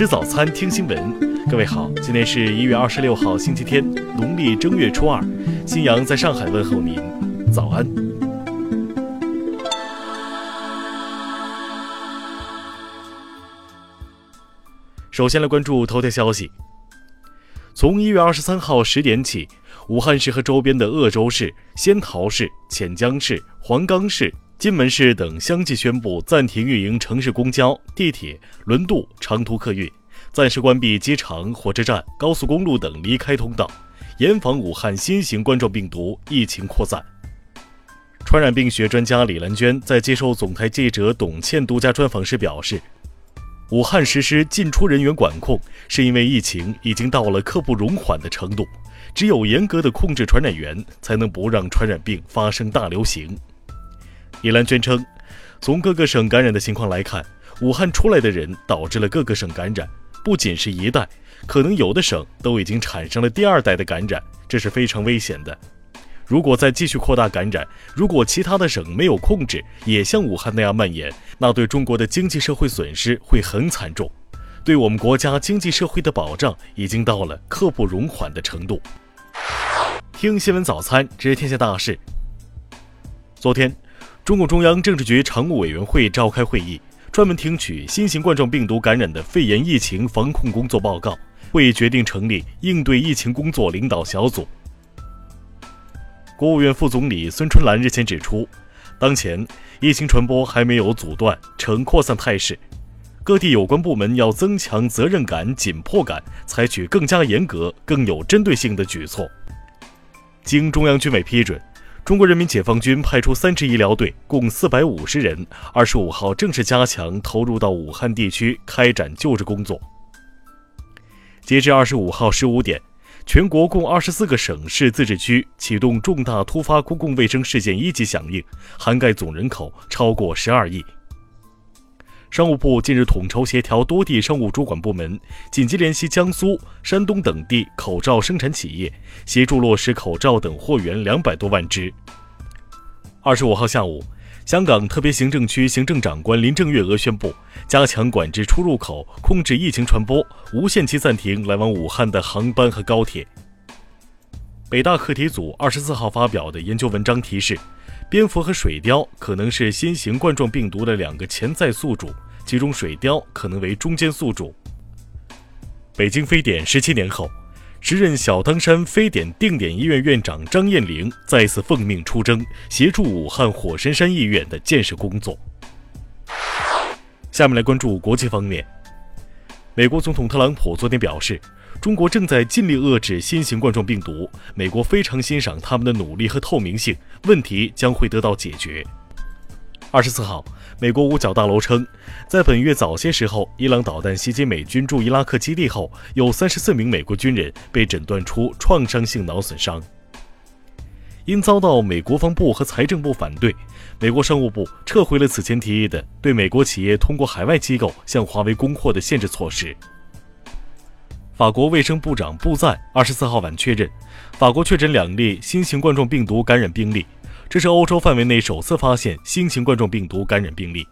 吃早餐，听新闻。各位好，今天是一月二十六号，星期天，农历正月初二。新阳在上海问候您，早安。首先来关注头条消息。从一月二十三号十点起，武汉市和周边的鄂州市、仙桃市、潜江市、黄冈市。金门市等相继宣布暂停运营城市公交、地铁、轮渡、长途客运，暂时关闭机场、火车站、高速公路等离开通道，严防武汉新型冠状病毒疫情扩散。传染病学专家李兰娟在接受总台记者董倩独家专访时表示，武汉实施进出人员管控，是因为疫情已经到了刻不容缓的程度，只有严格的控制传染源，才能不让传染病发生大流行。李兰娟称，从各个省感染的情况来看，武汉出来的人导致了各个省感染，不仅是一代，可能有的省都已经产生了第二代的感染，这是非常危险的。如果再继续扩大感染，如果其他的省没有控制，也像武汉那样蔓延，那对中国的经济社会损失会很惨重，对我们国家经济社会的保障已经到了刻不容缓的程度。听新闻早餐知天下大事。昨天。中共中央政治局常务委员会召开会议，专门听取新型冠状病毒感染的肺炎疫情防控工作报告。会议决定成立应对疫情工作领导小组。国务院副总理孙春兰日前指出，当前疫情传播还没有阻断，呈扩散态势，各地有关部门要增强责任感、紧迫感，采取更加严格、更有针对性的举措。经中央军委批准。中国人民解放军派出三支医疗队，共四百五十人，二十五号正式加强投入到武汉地区开展救治工作。截至二十五号十五点，全国共二十四个省市自治区启动重大突发公共卫生事件一级响应，涵盖总人口超过十二亿。商务部近日统筹协调多地商务主管部门，紧急联系江苏、山东等地口罩生产企业，协助落实口罩等货源两百多万只。二十五号下午，香港特别行政区行政长官林郑月娥宣布，加强管制出入口，控制疫情传播，无限期暂停来往武汉的航班和高铁。北大课题组二十四号发表的研究文章提示。蝙蝠和水貂可能是新型冠状病毒的两个潜在宿主，其中水貂可能为中间宿主。北京非典十七年后，时任小汤山非典定点医院院长张艳玲再次奉命出征，协助武汉火神山医院的建设工作。下面来关注国际方面，美国总统特朗普昨天表示。中国正在尽力遏制新型冠状病毒，美国非常欣赏他们的努力和透明性，问题将会得到解决。二十四号，美国五角大楼称，在本月早些时候，伊朗导弹袭击美军驻伊拉克基地后，有三十四名美国军人被诊断出创伤性脑损伤。因遭到美国防部和财政部反对，美国商务部撤回了此前提议的对美国企业通过海外机构向华为供货的限制措施。法国卫生部长布赞二十四号晚确认，法国确诊两例新型冠状病毒感染病例，这是欧洲范围内首次发现新型冠状病毒感染病例。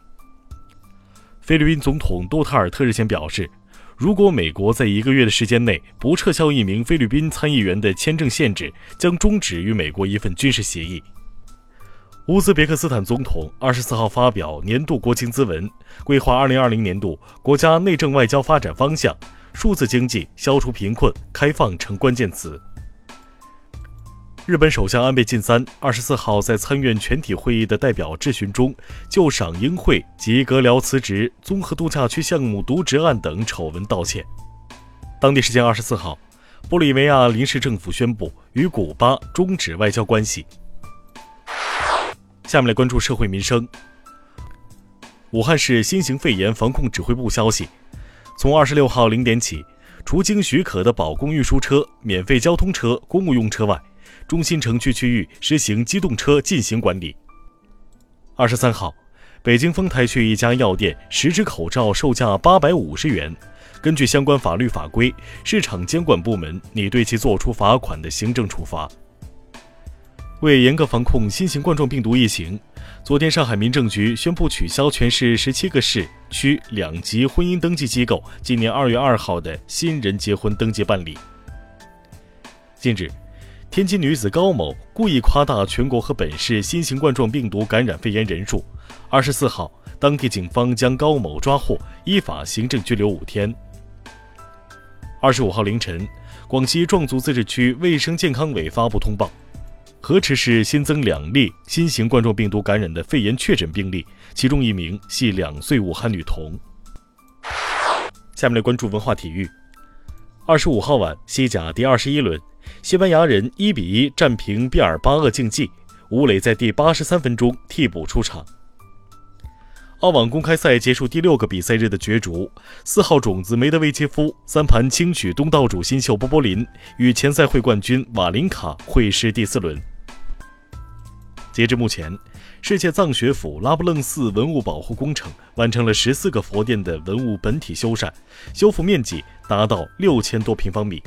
菲律宾总统杜特尔特日前表示，如果美国在一个月的时间内不撤销一名菲律宾参议员的签证限制，将终止与美国一份军事协议。乌兹别克斯坦总统二十四号发表年度国情咨文，规划二零二零年度国家内政外交发展方向。数字经济、消除贫困、开放成关键词。日本首相安倍晋三二十四号在参院全体会议的代表质询中，就赏樱会及阁僚辞职、综合度假区项目渎职案等丑闻道歉。当地时间二十四号，玻利维亚临时政府宣布与古巴终止外交关系。下面来关注社会民生。武汉市新型肺炎防控指挥部消息。从二十六号零点起，除经许可的保供运输车、免费交通车、公务用车外，中心城区区域实行机动车禁行管理。二十三号，北京丰台区一家药店十只口罩售价八百五十元，根据相关法律法规，市场监管部门拟对其作出罚款的行政处罚。为严格防控新型冠状病毒疫情，昨天上海民政局宣布取消全市十七个市。区两级婚姻登记机构今年二月二号的新人结婚登记办理。近日，天津女子高某故意夸大全国和本市新型冠状病毒感染肺炎人数。二十四号，当地警方将高某抓获，依法行政拘留五天。二十五号凌晨，广西壮族自治区卫生健康委发布通报。河池市新增两例新型冠状病毒感染的肺炎确诊病例，其中一名系两岁武汉女童。下面来关注文化体育。二十五号晚，西甲第二十一轮，西班牙人一比一战平毕尔巴鄂竞技，吴磊在第八十三分钟替补出场。澳网公开赛结束第六个比赛日的角逐，四号种子梅德韦杰夫三盘轻取东道主新秀波波林，与前赛会冠军瓦林卡会师第四轮。截至目前，世界藏学府拉卜楞寺文物保护工程完成了十四个佛殿的文物本体修缮，修复面积达到六千多平方米。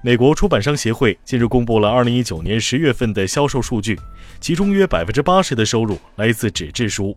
美国出版商协会近日公布了二零一九年十月份的销售数据，其中约百分之八十的收入来自纸质书。